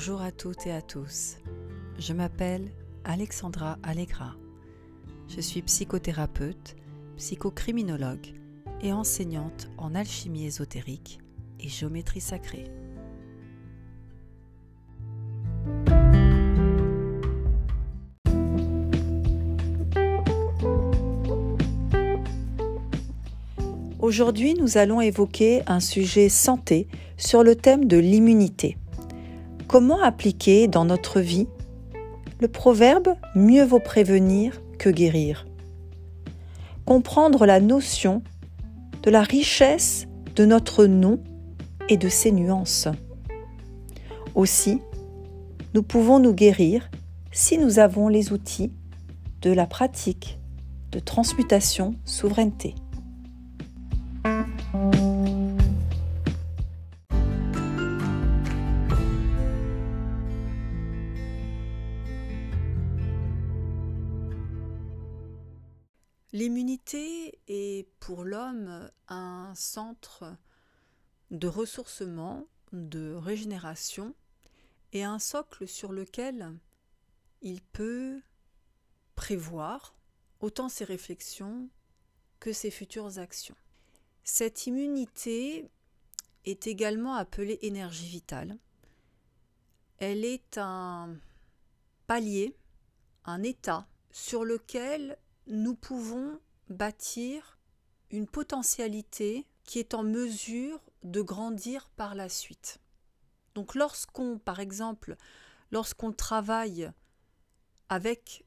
Bonjour à toutes et à tous. Je m'appelle Alexandra Allegra. Je suis psychothérapeute, psychocriminologue et enseignante en alchimie ésotérique et géométrie sacrée. Aujourd'hui, nous allons évoquer un sujet santé sur le thème de l'immunité. Comment appliquer dans notre vie le proverbe Mieux vaut prévenir que guérir Comprendre la notion de la richesse de notre nom et de ses nuances. Aussi, nous pouvons nous guérir si nous avons les outils de la pratique de transmutation souveraineté. L'immunité est pour l'homme un centre de ressourcement, de régénération et un socle sur lequel il peut prévoir autant ses réflexions que ses futures actions. Cette immunité est également appelée énergie vitale. Elle est un palier, un état sur lequel nous pouvons bâtir une potentialité qui est en mesure de grandir par la suite. Donc lorsqu'on, par exemple, lorsqu'on travaille avec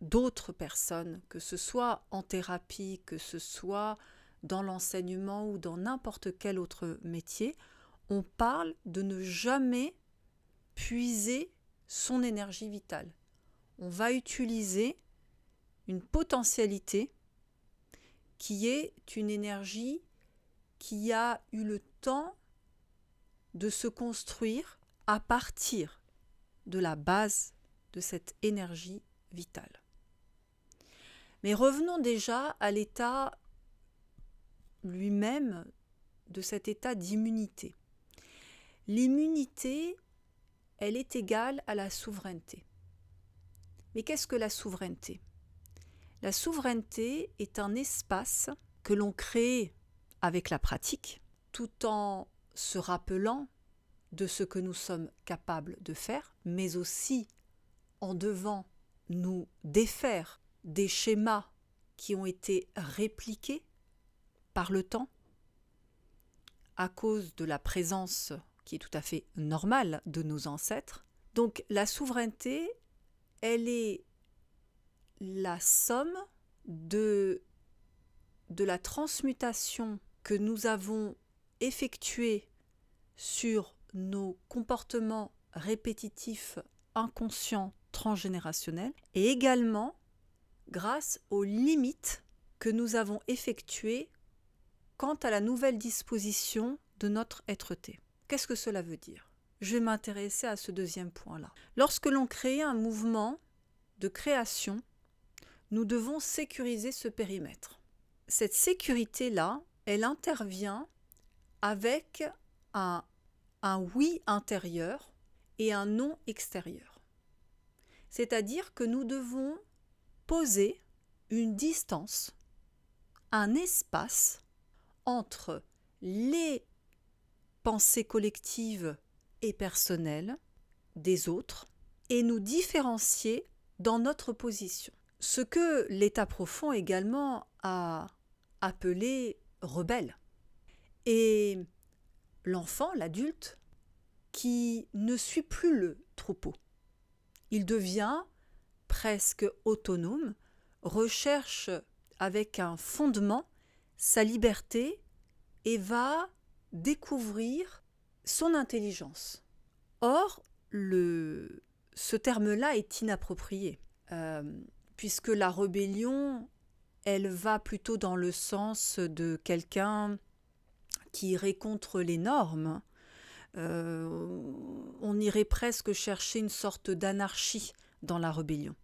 d'autres personnes, que ce soit en thérapie, que ce soit dans l'enseignement ou dans n'importe quel autre métier, on parle de ne jamais puiser son énergie vitale. On va utiliser une potentialité qui est une énergie qui a eu le temps de se construire à partir de la base de cette énergie vitale. Mais revenons déjà à l'état lui-même de cet état d'immunité. L'immunité, elle est égale à la souveraineté. Mais qu'est-ce que la souveraineté? La souveraineté est un espace que l'on crée avec la pratique, tout en se rappelant de ce que nous sommes capables de faire, mais aussi en devant nous défaire des schémas qui ont été répliqués par le temps, à cause de la présence qui est tout à fait normale de nos ancêtres. Donc la souveraineté, elle est la somme de, la transmutation que nous avons effectuée sur nos comportements répétitifs inconscients transgénérationnels et également grâce aux limites que nous avons effectuées quant à la nouvelle disposition de notre être-té. Qu'est-ce que cela veut dire? Je vais m'intéresser à ce deuxième point-là. Lorsque l'on crée un mouvement de création, nous devons sécuriser ce périmètre. Cette sécurité-là, elle intervient avec un, oui intérieur et un non extérieur. C'est-à-dire que nous devons poser une distance, un espace entre les pensées collectives et personnelles des autres et nous différencier dans notre position. Ce que l'état profond également a appelé rebelle. Et l'enfant, l'adulte, qui ne suit plus le troupeau. Il devient presque autonome, recherche avec un fondement sa liberté et va découvrir son intelligence. Or, le, ce terme-là est inapproprié, euh, puisque la rébellion, elle va plutôt dans le sens de quelqu'un qui irait contre les normes. Euh, on irait presque chercher une sorte d'anarchie dans la rébellion,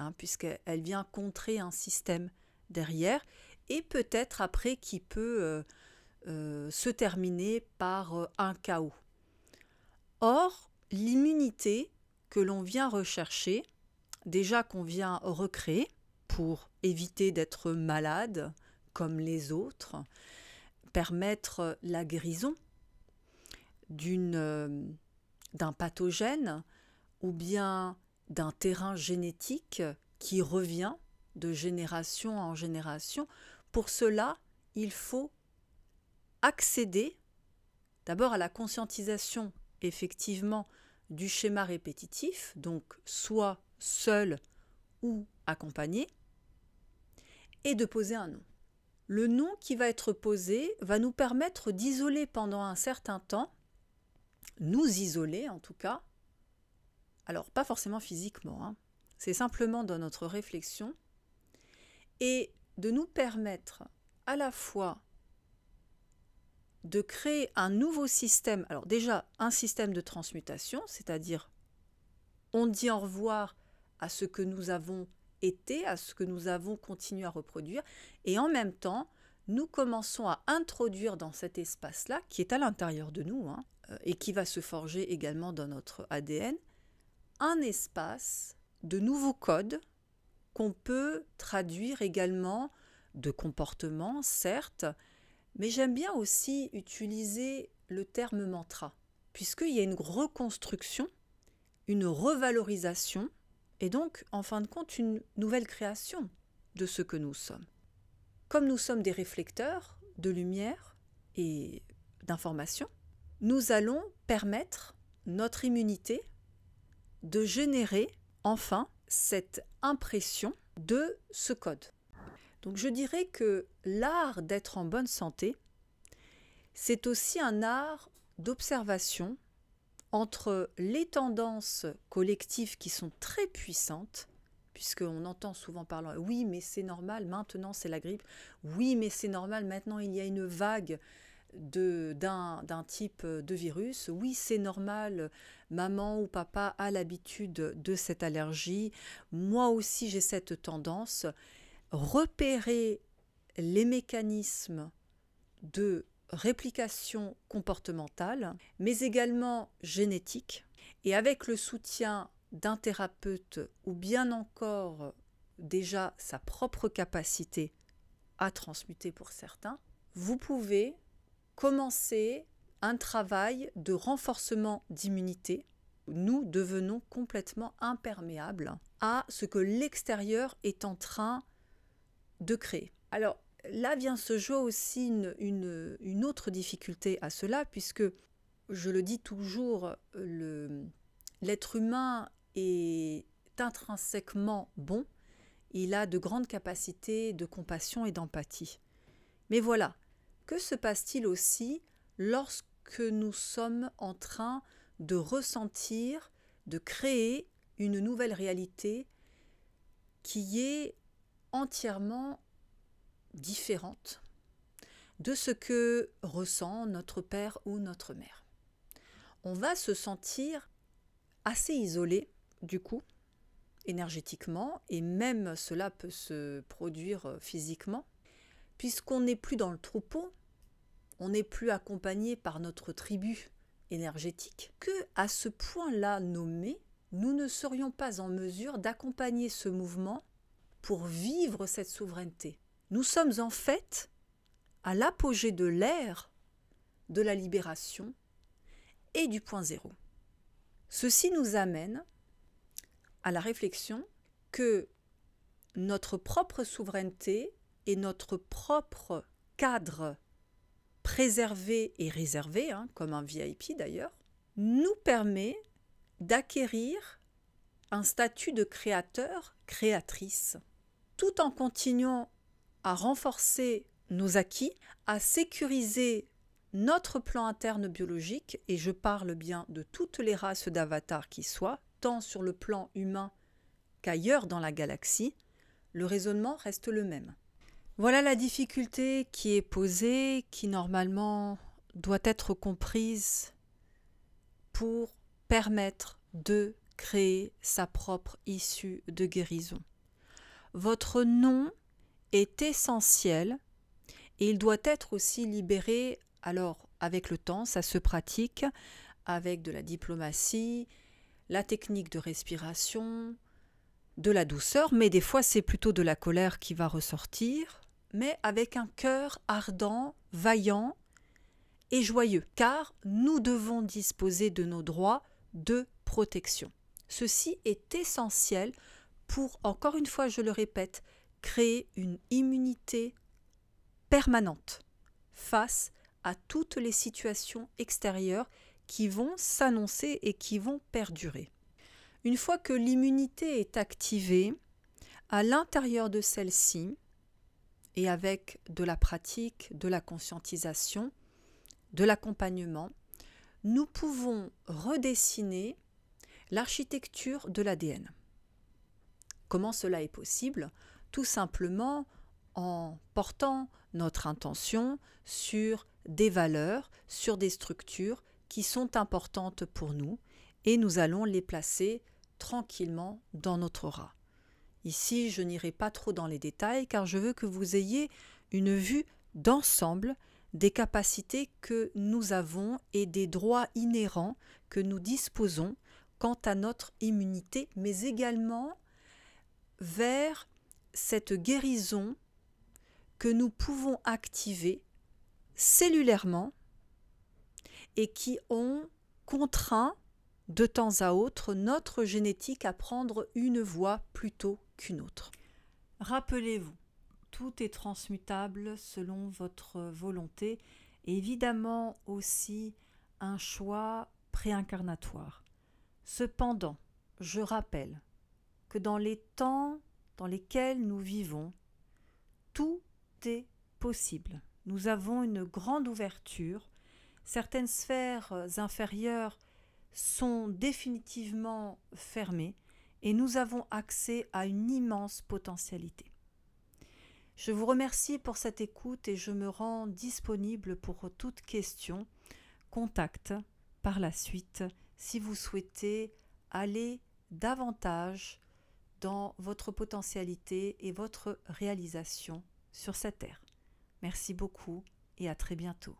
hein, puisqu'elle vient contrer un système derrière et peut-être après qui peut euh, euh, se terminer par un chaos. Or, l'immunité que l'on vient rechercher, déjà qu'on vient recréer pour éviter d'être malade comme les autres, permettre la guérison d'une d'un pathogène ou bien d'un terrain génétique qui revient de génération en génération. Pour cela, il faut accéder d'abord à la conscientisation effectivement du schéma répétitif, donc soit seul ou accompagné, et de poser un nom. Le nom qui va être posé va nous permettre d'isoler pendant un certain temps, nous isoler en tout cas, alors pas forcément physiquement, hein. c'est simplement dans notre réflexion, et de nous permettre à la fois de créer un nouveau système, alors déjà un système de transmutation, c'est-à-dire on dit au revoir à ce que nous avons été, à ce que nous avons continué à reproduire, et en même temps, nous commençons à introduire dans cet espace-là, qui est à l'intérieur de nous, hein, euh, et qui va se forger également dans notre ADN, un espace de nouveaux codes qu'on peut traduire également de comportement, certes, mais j'aime bien aussi utiliser le terme mantra, puisqu'il y a une reconstruction, une revalorisation, et donc, en fin de compte, une nouvelle création de ce que nous sommes. Comme nous sommes des réflecteurs de lumière et d'information, nous allons permettre notre immunité de générer enfin cette impression de ce code. Donc je dirais que l'art d'être en bonne santé, c'est aussi un art d'observation entre les tendances collectives qui sont très puissantes, puisqu'on entend souvent parler oui mais c'est normal, maintenant c'est la grippe, oui mais c'est normal, maintenant il y a une vague d'un type de virus. Oui, c'est normal, maman ou papa a l'habitude de cette allergie. Moi aussi, j'ai cette tendance. Repérer les mécanismes de réplication comportementale, mais également génétique, et avec le soutien d'un thérapeute ou bien encore déjà sa propre capacité à transmuter pour certains, vous pouvez commencer un travail de renforcement d'immunité. Nous devenons complètement imperméables à ce que l'extérieur est en train de créer. Alors là vient se jouer aussi une, autre difficulté à cela, puisque, je le dis toujours, l'être humain est intrinsèquement bon, il a de grandes capacités de compassion et d'empathie. Mais voilà, que se passe-t-il aussi lorsque nous sommes en train de ressentir, de créer une nouvelle réalité qui est entièrement différente de ce que ressent notre père ou notre mère. On va se sentir assez isolé du coup, énergétiquement, et même cela peut se produire physiquement, puisqu'on n'est plus dans le troupeau, on n'est plus accompagné par notre tribu énergétique, que à ce point-là nommé, nous ne serions pas en mesure d'accompagner ce mouvement pour vivre cette souveraineté. Nous sommes en fait à l'apogée de l'ère de la libération et du point zéro. Ceci nous amène à la réflexion que notre propre souveraineté et notre propre cadre préservé et réservé, hein, comme un VIP d'ailleurs, nous permet d'acquérir un statut de créateur, créatrice, tout en continuant à renforcer nos acquis, à sécuriser notre plan interne biologique, et je parle bien de toutes les races d'avatars qui soient, tant sur le plan humain qu'ailleurs dans la galaxie, le raisonnement reste le même. Voilà la difficulté qui est posée, qui normalement doit être comprise pour permettre de créer sa propre issue de guérison. Votre nom est essentiel et il doit être aussi libéré, alors avec le temps, ça se pratique, avec de la diplomatie, la technique de respiration, de la douceur, mais des fois c'est plutôt de la colère qui va ressortir, mais avec un cœur ardent, vaillant et joyeux, car nous devons disposer de nos droits de protection. Ceci est essentiel pour, encore une fois je le répète, créer une immunité permanente face à toutes les situations extérieures qui vont s'annoncer et qui vont perdurer. Une fois que l'immunité est activée, à l'intérieur de celle-ci, et avec de la pratique, de la conscientisation, de l'accompagnement, nous pouvons redessiner l'architecture de l'ADN. Comment cela est possible? Tout simplement en portant notre intention sur des valeurs, sur des structures qui sont importantes pour nous et nous allons les placer tranquillement dans notre aura. Ici, je n'irai pas trop dans les détails car je veux que vous ayez une vue d'ensemble des capacités que nous avons et des droits inhérents que nous disposons quant à notre immunité, mais également vers cette guérison que nous pouvons activer cellulairement et qui ont contraint de temps à autre notre génétique à prendre une voie plutôt qu'une autre. Rappelez-vous, tout est transmutable selon votre volonté, évidemment aussi un choix préincarnatoire. Cependant, je rappelle que dans les temps dans lesquels nous vivons, tout est possible. Nous avons une grande ouverture. Certaines sphères inférieures sont définitivement fermées et nous avons accès à une immense potentialité. Je vous remercie pour cette écoute et je me rends disponible pour toute question. Contact par la suite si vous souhaitez aller davantage dans votre potentialité et votre réalisation sur cette terre. Merci beaucoup et à très bientôt.